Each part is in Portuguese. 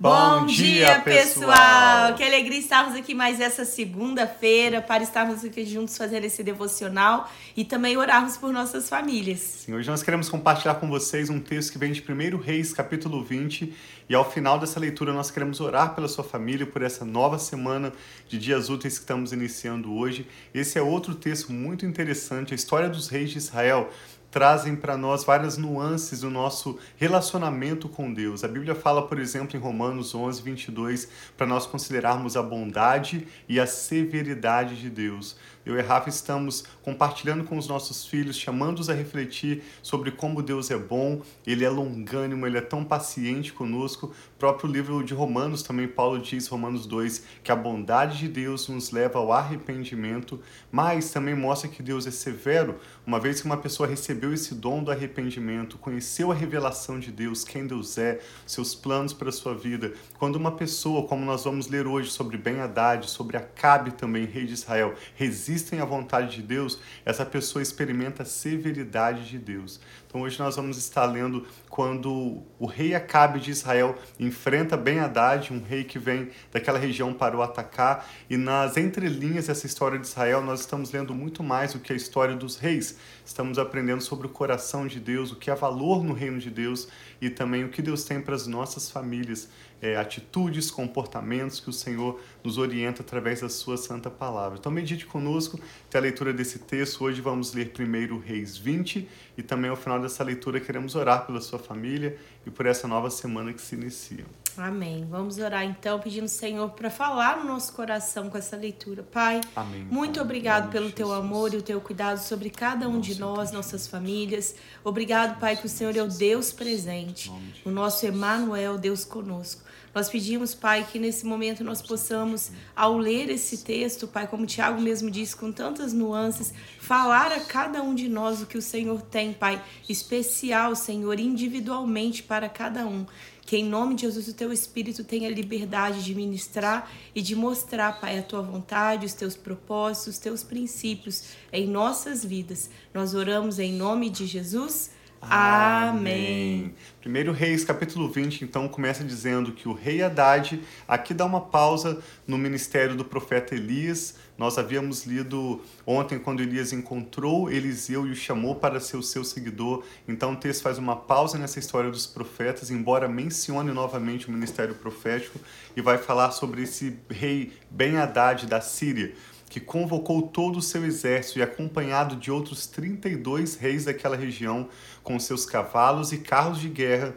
Bom, dia, pessoal! Que alegria estarmos aqui mais essa segunda-feira para estarmos aqui juntos fazendo esse devocional e também orarmos por nossas famílias. Sim, hoje nós queremos compartilhar com vocês um texto que vem de 1 Reis, capítulo 20, e ao final dessa leitura nós queremos orar pela sua família, por essa nova semana de dias úteis que estamos iniciando hoje. Esse é outro texto muito interessante, a história dos reis de Israel trazem para nós várias nuances do nosso relacionamento com Deus. A Bíblia fala, por exemplo, em Romanos 11, 22, para nós considerarmos a bondade e a severidade de Deus. Eu e Rafa estamos compartilhando com os nossos filhos, chamando-os a refletir sobre como Deus é bom, Ele é longânimo, Ele é tão paciente conosco. O próprio livro de Romanos também, Paulo diz, Romanos 2, que a bondade de Deus nos leva ao arrependimento, mas também mostra que Deus é severo, uma vez que uma pessoa recebeu esse dom do arrependimento, conheceu a revelação de Deus, quem Deus é, seus planos para a sua vida. Quando uma pessoa, como nós vamos ler hoje sobre Ben Haddad, sobre Acabe também, rei de Israel, resiste resistem à vontade de Deus, essa pessoa experimenta a severidade de Deus. Então hoje nós vamos estar lendo quando o rei Acabe de Israel enfrenta Ben Haddad, um rei que vem daquela região para o atacar, e nas entrelinhas dessa história de Israel nós estamos lendo muito mais do que a história dos reis. Estamos aprendendo sobre o coração de Deus, o que há valor no reino de Deus e também o que Deus tem para as nossas famílias, é, atitudes, comportamentos que o Senhor nos orienta através da sua santa palavra. Então medite conosco, tem a leitura desse texto. Hoje vamos ler primeiro Reis 20 e também ao final dessa leitura queremos orar pela sua família e por essa nova semana que se inicia. Amém. Vamos orar então, pedindo ao Senhor para falar no nosso coração com essa leitura. Pai, Amém, muito pai. obrigado pelo teu amor e o teu cuidado sobre cada um de nós, nossas famílias. Obrigado, Pai, que o Senhor é o Deus presente, o nosso Emanuel, Deus conosco. Nós pedimos, Pai, que nesse momento nós possamos, ao ler esse texto, Pai, como o Tiago mesmo disse, com tantas nuances, falar a cada um de nós o que o Senhor tem, Pai, especial, Senhor, individualmente para cada um. Que em nome de Jesus o teu Espírito tenha liberdade de ministrar e de mostrar, Pai, a tua vontade, os teus propósitos, os teus princípios em nossas vidas. Nós oramos em nome de Jesus. Amém. Primeiro Reis, capítulo 20, então, começa dizendo que o rei Haddad, aqui dá uma pausa no ministério do profeta Elias. Nós havíamos lido ontem quando Elias encontrou Eliseu e o chamou para ser o seu seguidor. Então o texto faz uma pausa nessa história dos profetas, embora mencione novamente o ministério profético, e vai falar sobre esse rei Ben Haddad da Síria que convocou todo o seu exército e, acompanhado de outros 32 reis daquela região, com seus cavalos e carros de guerra,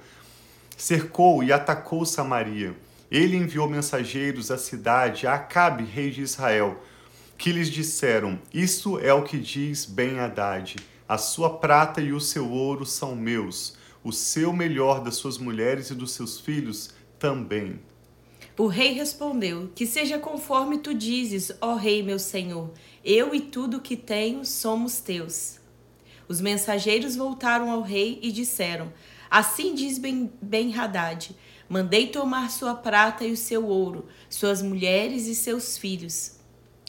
cercou e atacou Samaria. Ele enviou mensageiros à cidade, a Acabe, rei de Israel, que lhes disseram: Isto é o que diz Ben-Hadad: A sua prata e o seu ouro são meus, o seu melhor das suas mulheres e dos seus filhos também. O rei respondeu: Que seja conforme tu dizes, ó rei meu senhor. Eu e tudo que tenho somos teus. Os mensageiros voltaram ao rei e disseram: Assim diz Ben-Hadad: Mandei tomar sua prata e o seu ouro, suas mulheres e seus filhos.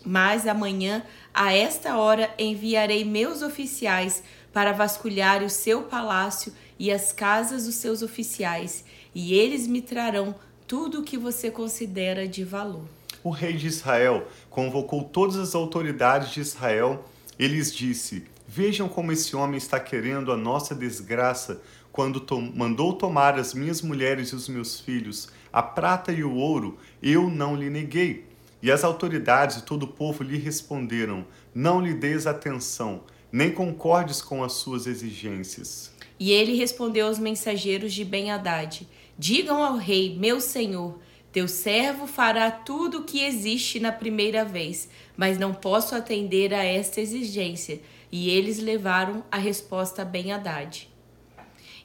Mas amanhã, a esta hora, enviarei meus oficiais para vasculhar o seu palácio e as casas dos seus oficiais, e eles me trarão tudo o que você considera de valor. O rei de Israel convocou todas as autoridades de Israel e lhes disse: Vejam como esse homem está querendo a nossa desgraça quando to mandou tomar as minhas mulheres e os meus filhos, a prata e o ouro, eu não lhe neguei. E as autoridades e todo o povo lhe responderam: Não lhe des atenção, nem concordes com as suas exigências. E ele respondeu aos mensageiros de Ben-Hadad: Digam ao rei, meu senhor, teu servo fará tudo o que existe na primeira vez, mas não posso atender a esta exigência. E eles levaram a resposta a Ben-Hadad.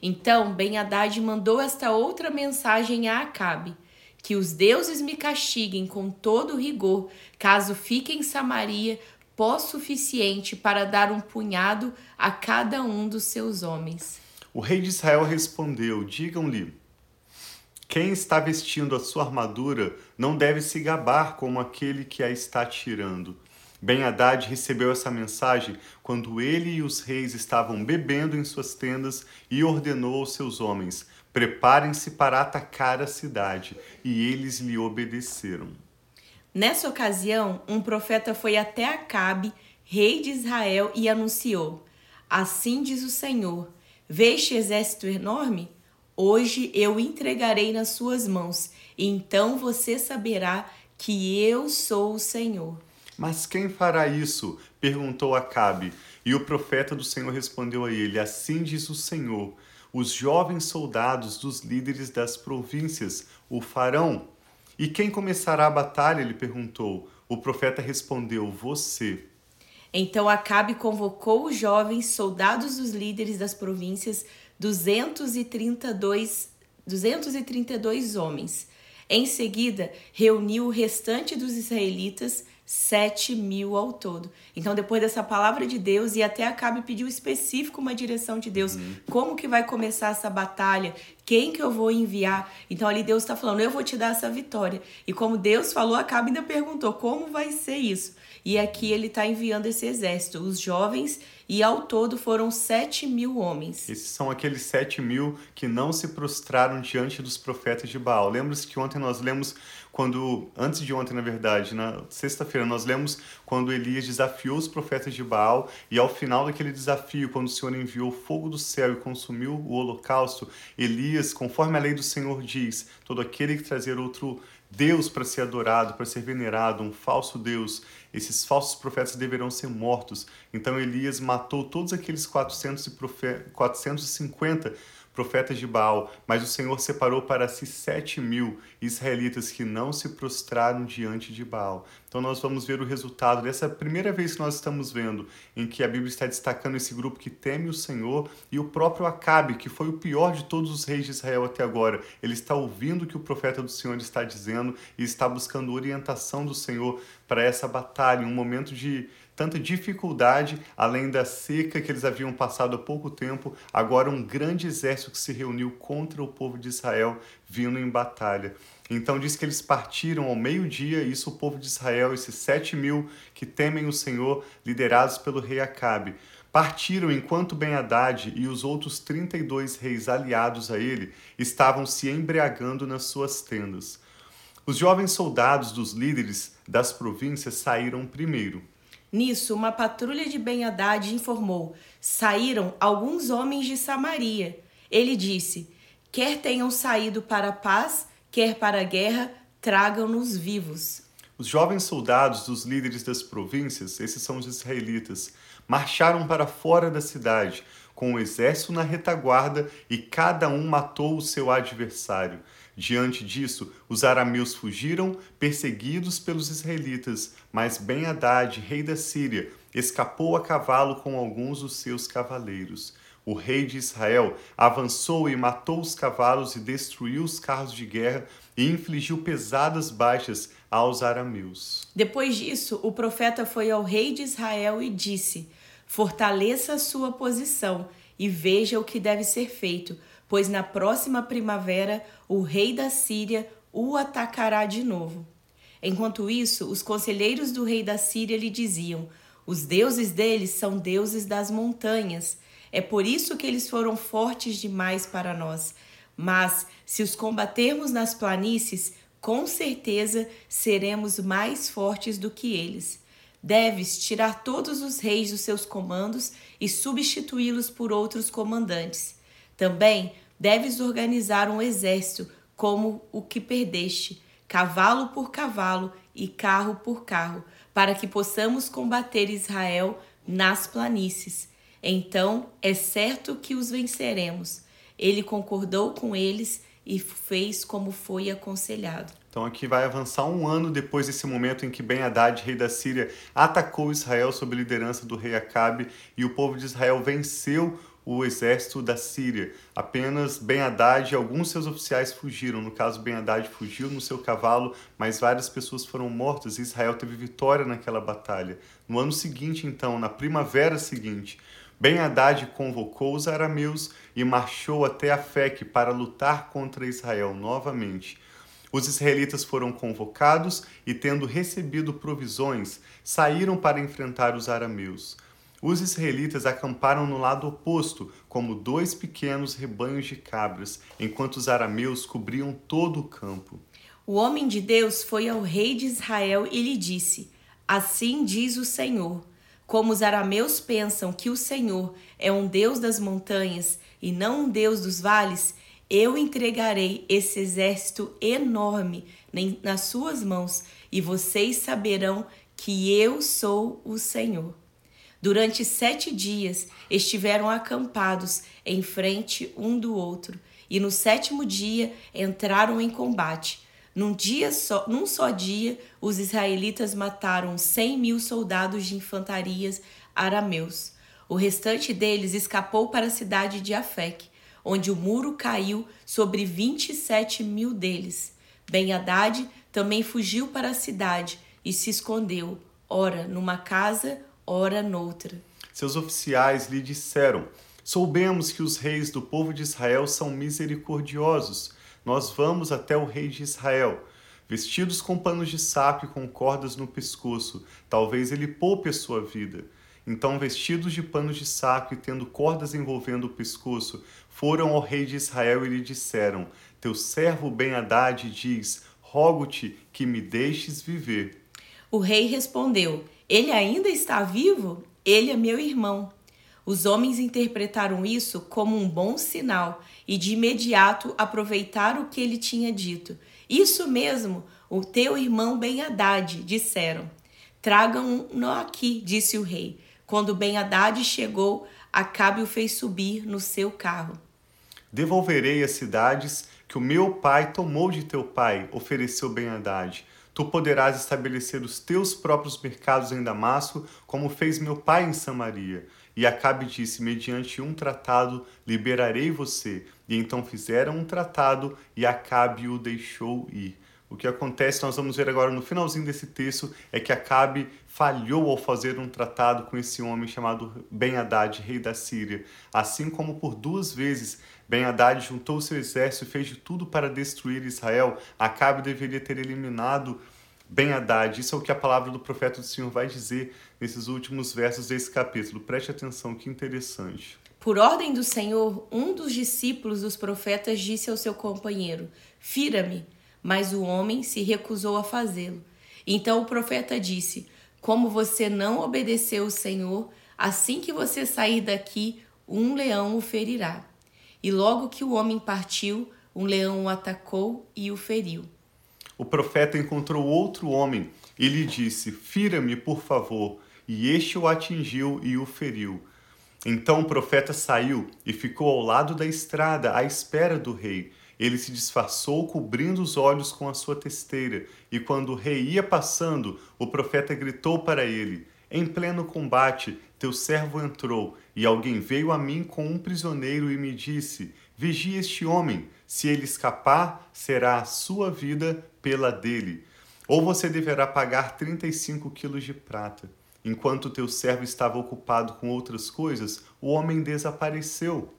Então Ben-Hadad mandou esta outra mensagem a Acabe: Que os deuses me castiguem com todo rigor, caso fique em Samaria pó suficiente para dar um punhado a cada um dos seus homens. O rei de Israel respondeu: Digam-lhe quem está vestindo a sua armadura não deve se gabar como aquele que a está tirando. Ben Haddad recebeu essa mensagem quando ele e os reis estavam bebendo em suas tendas e ordenou aos seus homens: Preparem-se para atacar a cidade. E eles lhe obedeceram. Nessa ocasião, um profeta foi até Acabe, rei de Israel, e anunciou: Assim diz o Senhor: Vê este exército enorme? Hoje eu entregarei nas suas mãos, então você saberá que eu sou o Senhor. Mas quem fará isso? perguntou Acabe. E o profeta do Senhor respondeu a ele: Assim diz o Senhor: Os jovens soldados dos líderes das províncias o farão. E quem começará a batalha? Ele perguntou. O profeta respondeu: Você. Então Acabe convocou os jovens soldados dos líderes das províncias, 232, 232 homens. Em seguida, reuniu o restante dos israelitas sete mil ao todo. Então, depois dessa palavra de Deus, e até Acabe pediu específico uma direção de Deus. Uhum. Como que vai começar essa batalha? Quem que eu vou enviar? Então, ali Deus está falando, eu vou te dar essa vitória. E como Deus falou, Acabe ainda perguntou, como vai ser isso? E aqui ele está enviando esse exército, os jovens e ao todo foram sete mil homens. Esses são aqueles sete mil que não se prostraram diante dos profetas de Baal. Lembra-se que ontem nós lemos quando, antes de ontem, na verdade, na sexta-feira, nós lemos quando Elias desafiou os profetas de Baal e ao final daquele desafio, quando o Senhor enviou fogo do céu e consumiu o holocausto, Elias, conforme a lei do Senhor diz, todo aquele que trazer outro Deus para ser adorado, para ser venerado, um falso Deus, esses falsos profetas deverão ser mortos. Então Elias matou todos aqueles 400 e profe 450 profetas de Baal, mas o Senhor separou para si sete mil israelitas que não se prostraram diante de Baal. Então nós vamos ver o resultado dessa primeira vez que nós estamos vendo, em que a Bíblia está destacando esse grupo que teme o Senhor e o próprio Acabe, que foi o pior de todos os reis de Israel até agora. Ele está ouvindo o que o profeta do Senhor está dizendo e está buscando orientação do Senhor para essa batalha, um momento de tanta dificuldade, além da seca que eles haviam passado há pouco tempo, agora um grande exército que se reuniu contra o povo de Israel vindo em batalha. Então diz que eles partiram ao meio-dia, isso o povo de Israel, esses sete mil que temem o Senhor, liderados pelo rei Acabe. Partiram enquanto Ben-Hadad e os outros 32 reis aliados a ele estavam se embriagando nas suas tendas. Os jovens soldados dos líderes das províncias saíram primeiro. Nisso, uma patrulha de Ben-Hadad informou: saíram alguns homens de Samaria. Ele disse: quer tenham saído para a paz, quer para a guerra, tragam-nos vivos. Os jovens soldados dos líderes das províncias, esses são os israelitas, marcharam para fora da cidade, com o exército na retaguarda, e cada um matou o seu adversário. Diante disso, os arameus fugiram, perseguidos pelos israelitas, mas Ben-Hadad, rei da Síria, escapou a cavalo com alguns dos seus cavaleiros. O rei de Israel avançou e matou os cavalos e destruiu os carros de guerra e infligiu pesadas baixas aos arameus. Depois disso, o profeta foi ao rei de Israel e disse: Fortaleça a sua posição e veja o que deve ser feito pois na próxima primavera o rei da Síria o atacará de novo. Enquanto isso, os conselheiros do rei da Síria lhe diziam: Os deuses deles são deuses das montanhas. É por isso que eles foram fortes demais para nós. Mas, se os combatermos nas planícies, com certeza seremos mais fortes do que eles. Deves tirar todos os reis dos seus comandos e substituí-los por outros comandantes. Também deves organizar um exército como o que perdeste, cavalo por cavalo e carro por carro, para que possamos combater Israel nas planícies. Então é certo que os venceremos. Ele concordou com eles e fez como foi aconselhado. Então aqui vai avançar um ano depois desse momento em que Ben Haddad, rei da Síria, atacou Israel sob a liderança do rei Acabe e o povo de Israel venceu o exército da Síria. Apenas Ben Haddad e alguns seus oficiais fugiram. No caso, Ben Haddad fugiu no seu cavalo, mas várias pessoas foram mortas e Israel teve vitória naquela batalha. No ano seguinte, então, na primavera seguinte, Ben Haddad convocou os arameus e marchou até Afec para lutar contra Israel novamente. Os israelitas foram convocados e, tendo recebido provisões, saíram para enfrentar os arameus. Os israelitas acamparam no lado oposto, como dois pequenos rebanhos de cabras, enquanto os arameus cobriam todo o campo. O homem de Deus foi ao rei de Israel e lhe disse: Assim diz o Senhor: Como os arameus pensam que o Senhor é um Deus das montanhas e não um Deus dos vales, eu entregarei esse exército enorme nas suas mãos e vocês saberão que eu sou o Senhor. Durante sete dias estiveram acampados em frente um do outro, e no sétimo dia entraram em combate. Num, dia só, num só dia, os israelitas mataram cem mil soldados de infantarias arameus. O restante deles escapou para a cidade de Afec, onde o muro caiu sobre vinte e sete mil deles. Ben Haddad também fugiu para a cidade e se escondeu, ora numa casa, ora noutra. Seus oficiais lhe disseram: Soubemos que os reis do povo de Israel são misericordiosos. Nós vamos até o rei de Israel. Vestidos com panos de saco e com cordas no pescoço, talvez ele poupe a sua vida. Então, vestidos de panos de saco e tendo cordas envolvendo o pescoço, foram ao rei de Israel e lhe disseram: Teu servo Ben-Hadad diz: Rogo-te que me deixes viver. O rei respondeu: ele ainda está vivo? Ele é meu irmão. Os homens interpretaram isso como um bom sinal e de imediato aproveitaram o que ele tinha dito. Isso mesmo, o teu irmão Ben Haddad, disseram. Tragam-no aqui, disse o rei. Quando Ben Haddad chegou, Acabe o fez subir no seu carro. Devolverei as cidades que o meu pai tomou de teu pai, ofereceu Ben Haddad. Tu poderás estabelecer os teus próprios mercados em Damasco, como fez meu pai em Samaria. E Acabe disse: Mediante um tratado liberarei você. E então fizeram um tratado e Acabe o deixou ir. O que acontece, nós vamos ver agora no finalzinho desse texto, é que Acabe falhou ao fazer um tratado com esse homem chamado Ben-Hadad, rei da Síria. Assim como por duas vezes Ben-Hadad juntou seu exército e fez de tudo para destruir Israel, Acabe deveria ter eliminado Ben-Hadad. Isso é o que a palavra do profeta do Senhor vai dizer nesses últimos versos desse capítulo. Preste atenção, que interessante. Por ordem do Senhor, um dos discípulos dos profetas disse ao seu companheiro: Fira-me. Mas o homem se recusou a fazê-lo. Então o profeta disse: Como você não obedeceu o Senhor, assim que você sair daqui, um leão o ferirá. E logo que o homem partiu, um leão o atacou e o feriu. O profeta encontrou outro homem e lhe disse: Fira-me, por favor. E este o atingiu e o feriu. Então o profeta saiu e ficou ao lado da estrada, à espera do rei. Ele se disfarçou, cobrindo os olhos com a sua testeira, e quando o rei ia passando, o profeta gritou para ele: Em pleno combate, teu servo entrou, e alguém veio a mim com um prisioneiro e me disse: Vigie este homem, se ele escapar, será a sua vida pela dele. Ou você deverá pagar 35 quilos de prata. Enquanto teu servo estava ocupado com outras coisas, o homem desapareceu.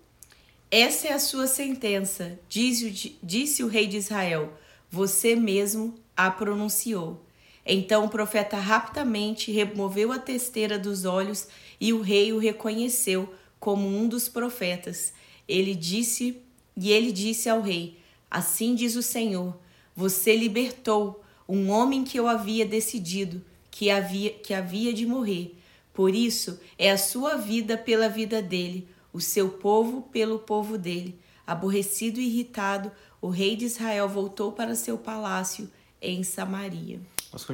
Essa é a sua sentença, disse o, disse o rei de Israel. Você mesmo a pronunciou. Então o profeta rapidamente removeu a testeira dos olhos e o rei o reconheceu como um dos profetas. Ele disse, e ele disse ao rei: Assim diz o Senhor: Você libertou um homem que eu havia decidido que havia que havia de morrer. Por isso é a sua vida pela vida dele, o seu povo pelo povo dele. Aborrecido e irritado, o rei de Israel voltou para seu palácio em Samaria. Nós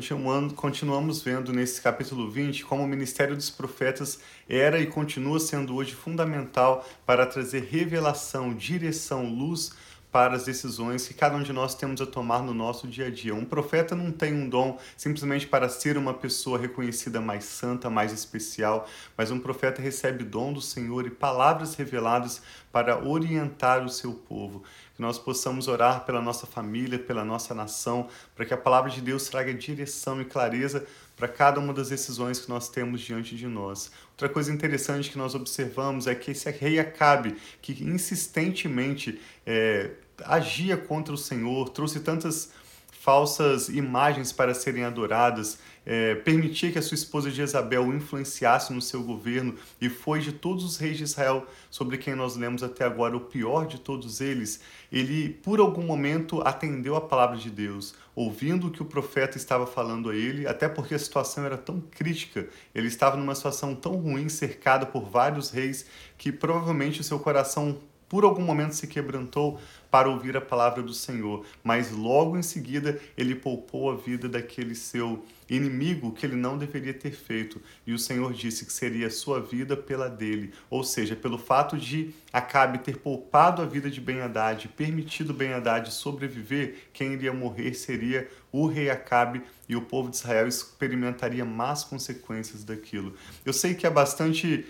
continuamos vendo nesse capítulo 20 como o ministério dos profetas era e continua sendo hoje fundamental para trazer revelação, direção, luz para as decisões que cada um de nós temos a tomar no nosso dia a dia. Um profeta não tem um dom simplesmente para ser uma pessoa reconhecida mais santa, mais especial, mas um profeta recebe dom do Senhor e palavras reveladas para orientar o seu povo. Que nós possamos orar pela nossa família, pela nossa nação, para que a palavra de Deus traga direção e clareza para cada uma das decisões que nós temos diante de nós. Outra coisa interessante que nós observamos é que esse rei Acabe, que insistentemente é, agia contra o Senhor, trouxe tantas falsas imagens para serem adoradas, é, permitia que a sua esposa Jezabel o influenciasse no seu governo e foi de todos os reis de Israel sobre quem nós lemos até agora o pior de todos eles, ele por algum momento atendeu a palavra de Deus, ouvindo o que o profeta estava falando a ele, até porque a situação era tão crítica, ele estava numa situação tão ruim, cercado por vários reis, que provavelmente o seu coração por algum momento se quebrantou para ouvir a palavra do Senhor, mas logo em seguida ele poupou a vida daquele seu inimigo que ele não deveria ter feito. E o Senhor disse que seria a sua vida pela dele, ou seja, pelo fato de Acabe ter poupado a vida de Ben-Hadad, permitido Ben-Hadad sobreviver, quem iria morrer seria o rei Acabe e o povo de Israel experimentaria más consequências daquilo. Eu sei que é bastante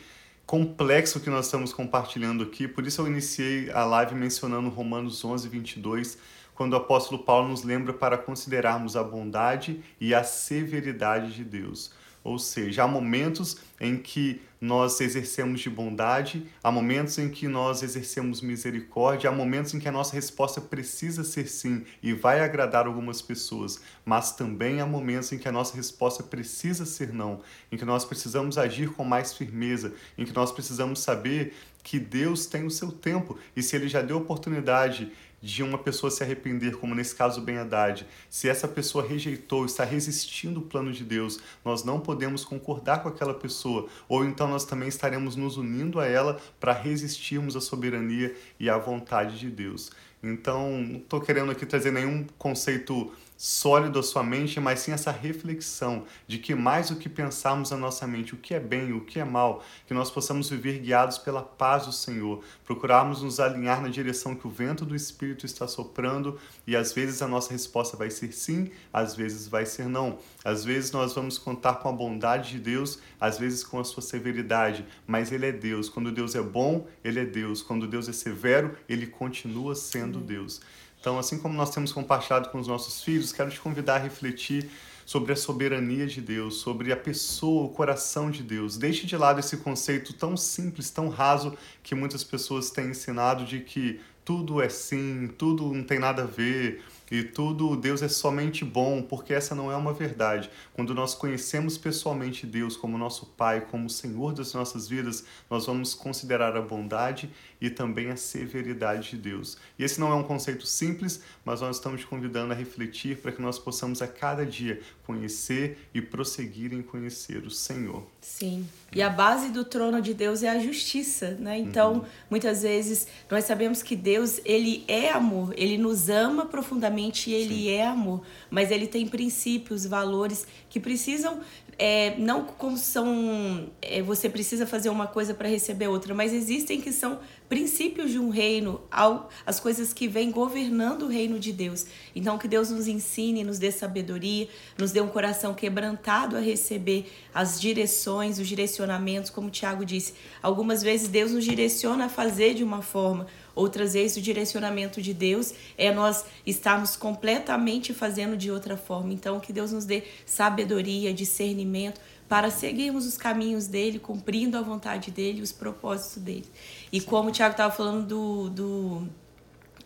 complexo que nós estamos compartilhando aqui, por isso eu iniciei a live mencionando Romanos 11, 22, quando o apóstolo Paulo nos lembra para considerarmos a bondade e a severidade de Deus. Ou seja, há momentos em que nós exercemos de bondade, há momentos em que nós exercemos misericórdia, há momentos em que a nossa resposta precisa ser sim e vai agradar algumas pessoas, mas também há momentos em que a nossa resposta precisa ser não, em que nós precisamos agir com mais firmeza, em que nós precisamos saber que Deus tem o seu tempo e se ele já deu oportunidade de uma pessoa se arrepender, como nesse caso Ben Haddad, se essa pessoa rejeitou, está resistindo o plano de Deus, nós não podemos concordar com aquela pessoa, ou então nós também estaremos nos unindo a ela para resistirmos à soberania e à vontade de Deus. Então, não estou querendo aqui trazer nenhum conceito sólido à sua mente, mas sim essa reflexão de que mais do que pensarmos na nossa mente o que é bem, o que é mal, que nós possamos viver guiados pela paz do Senhor, procurarmos nos alinhar na direção que o vento do Espírito está soprando e às vezes a nossa resposta vai ser sim, às vezes vai ser não. Às vezes nós vamos contar com a bondade de Deus, às vezes com a sua severidade, mas Ele é Deus. Quando Deus é bom, Ele é Deus. Quando Deus é severo, Ele continua sendo Deus. Então, assim como nós temos compartilhado com os nossos filhos, quero te convidar a refletir sobre a soberania de Deus, sobre a pessoa, o coração de Deus. Deixe de lado esse conceito tão simples, tão raso que muitas pessoas têm ensinado de que tudo é sim, tudo não tem nada a ver, e tudo Deus é somente bom, porque essa não é uma verdade. Quando nós conhecemos pessoalmente Deus como nosso Pai, como Senhor das nossas vidas, nós vamos considerar a bondade e também a severidade de Deus. E esse não é um conceito simples, mas nós estamos te convidando a refletir para que nós possamos a cada dia conhecer e prosseguir em conhecer o Senhor. Sim. E a base do trono de Deus é a justiça, né? Então, uhum. muitas vezes nós sabemos que Deus, ele é amor, ele nos ama profundamente e ele Sim. é amor, mas ele tem princípios, valores que precisam é, não como são é, você precisa fazer uma coisa para receber outra, mas existem que são princípios de um reino, ao, as coisas que vêm governando o reino de Deus. Então que Deus nos ensine, nos dê sabedoria, nos dê um coração quebrantado a receber as direções, os direcionamentos, como o Tiago disse. Algumas vezes Deus nos direciona a fazer de uma forma, Outras vezes, o direcionamento de Deus é nós estarmos completamente fazendo de outra forma. Então, que Deus nos dê sabedoria, discernimento para seguirmos os caminhos dele, cumprindo a vontade dele, os propósitos dele. E como o Tiago estava falando do, do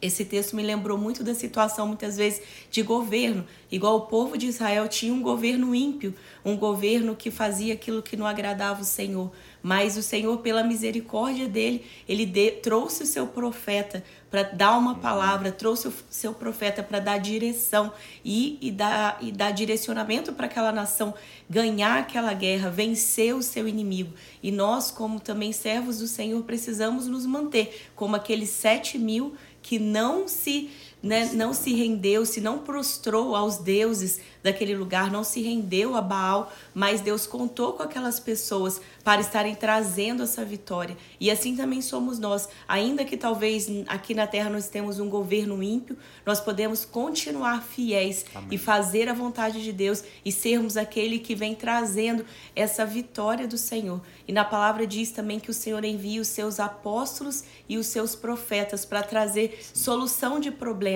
esse texto me lembrou muito da situação, muitas vezes, de governo. Igual o povo de Israel tinha um governo ímpio, um governo que fazia aquilo que não agradava o Senhor. Mas o Senhor, pela misericórdia dele, ele de, trouxe o seu profeta para dar uma palavra, trouxe o seu profeta para dar direção e, e, dar, e dar direcionamento para aquela nação ganhar aquela guerra, vencer o seu inimigo. E nós, como também servos do Senhor, precisamos nos manter como aqueles sete mil que não se né, não se rendeu, se não prostrou aos deuses daquele lugar, não se rendeu a Baal, mas Deus contou com aquelas pessoas para estarem trazendo essa vitória. E assim também somos nós. Ainda que talvez aqui na terra nós temos um governo ímpio, nós podemos continuar fiéis Amém. e fazer a vontade de Deus e sermos aquele que vem trazendo essa vitória do Senhor. E na palavra diz também que o Senhor envia os seus apóstolos e os seus profetas para trazer solução de problemas.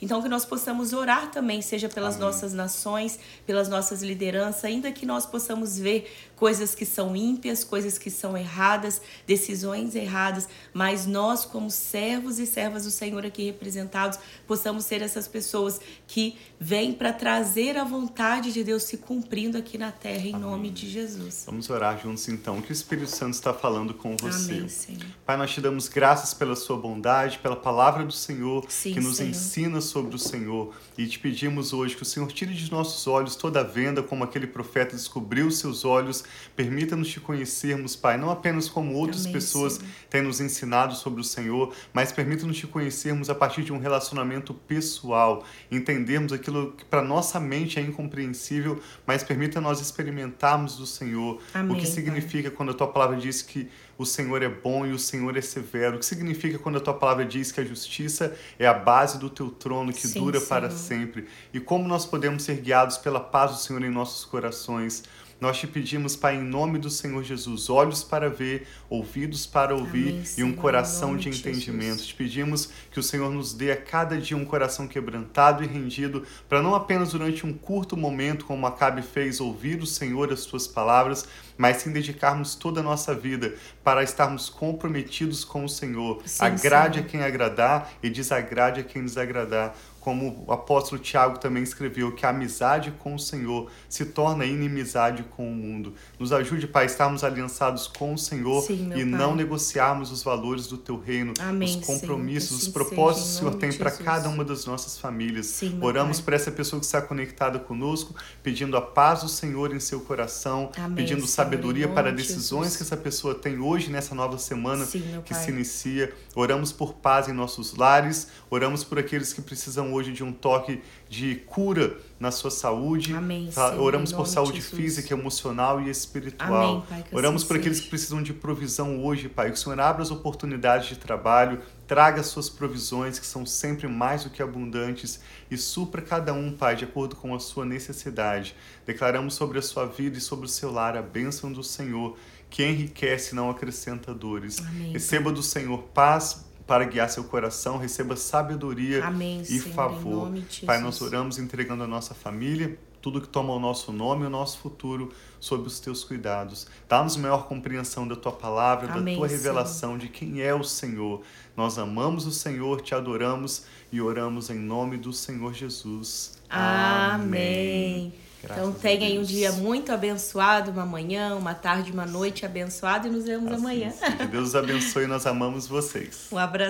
Então que nós possamos orar também, seja pelas Amém. nossas nações, pelas nossas lideranças, ainda que nós possamos ver coisas que são ímpias, coisas que são erradas, decisões erradas, mas nós, como servos e servas do Senhor aqui representados, possamos ser essas pessoas que vêm para trazer a vontade de Deus se cumprindo aqui na terra, em Amém. nome de Jesus. Vamos orar juntos então. O que o Espírito Santo está falando com você? Amém, Senhor. Pai, nós te damos graças pela sua bondade, pela palavra do Senhor, Sim, que nos Senhor. ensina sobre o Senhor. E te pedimos hoje que o Senhor tire de nossos olhos toda a venda, como aquele profeta descobriu seus olhos. Permita-nos te conhecermos, Pai, não apenas como outras Amém, pessoas Senhor. têm nos ensinado sobre o Senhor, mas permita-nos te conhecermos a partir de um relacionamento pessoal, entendermos aquilo que para nossa mente é incompreensível, mas permita nós experimentarmos do Senhor. Amém, o que significa pai. quando a tua palavra diz que o Senhor é bom e o Senhor é severo. O que significa quando a tua palavra diz que a justiça é a base do teu trono que Sim, dura Senhor. para sempre? E como nós podemos ser guiados pela paz do Senhor em nossos corações? Nós te pedimos, Pai, em nome do Senhor Jesus, olhos para ver, ouvidos para ouvir Amém, e um coração de entendimento. Te pedimos que o Senhor nos dê a cada dia um coração quebrantado e rendido, para não apenas durante um curto momento, como Acabe fez, ouvir o Senhor as tuas palavras, mas sim dedicarmos toda a nossa vida para estarmos comprometidos com o Senhor. Sim, Agrade sim. a quem agradar e desagrade a quem desagradar como o apóstolo Tiago também escreveu, que a amizade com o Senhor se torna inimizade com o mundo. Nos ajude, Pai, a estarmos aliançados com o Senhor Sim, e não negociarmos os valores do Teu reino, Amém, os compromissos, assim os propósitos que o Senhor tem para cada uma das nossas famílias. Sim, Oramos por essa pessoa que está conectada conosco, pedindo a paz do Senhor em seu coração, Amém, pedindo Senhor, sabedoria para decisões que essa pessoa tem hoje, nessa nova semana Sim, que se inicia. Oramos por paz em nossos lares, oramos por aqueles que precisam hoje de um toque de cura na sua saúde. Amém, Oramos por saúde física, emocional e espiritual. Amém, pai, Oramos por aqueles que precisam de provisão hoje, Pai. Que o Senhor abra as oportunidades de trabalho, traga as suas provisões, que são sempre mais do que abundantes, e supra cada um, Pai, de acordo com a sua necessidade. Declaramos sobre a sua vida e sobre o seu lar a bênção do Senhor, que enriquece e não acrescenta dores. Amém, Receba pai. do Senhor paz, para guiar seu coração, receba sabedoria Amém, e Senhor, favor. Pai, nós oramos entregando a nossa família, tudo que toma o nosso nome e o nosso futuro sob os teus cuidados. Dá-nos maior compreensão da tua palavra, Amém, da tua revelação Senhor. de quem é o Senhor. Nós amamos o Senhor, te adoramos e oramos em nome do Senhor Jesus. Amém. Amém. Graças então tenha aí um dia muito abençoado, uma manhã, uma tarde, uma noite abençoada e nos vemos assim, amanhã. Que Deus os abençoe, nós amamos vocês. Um abraço.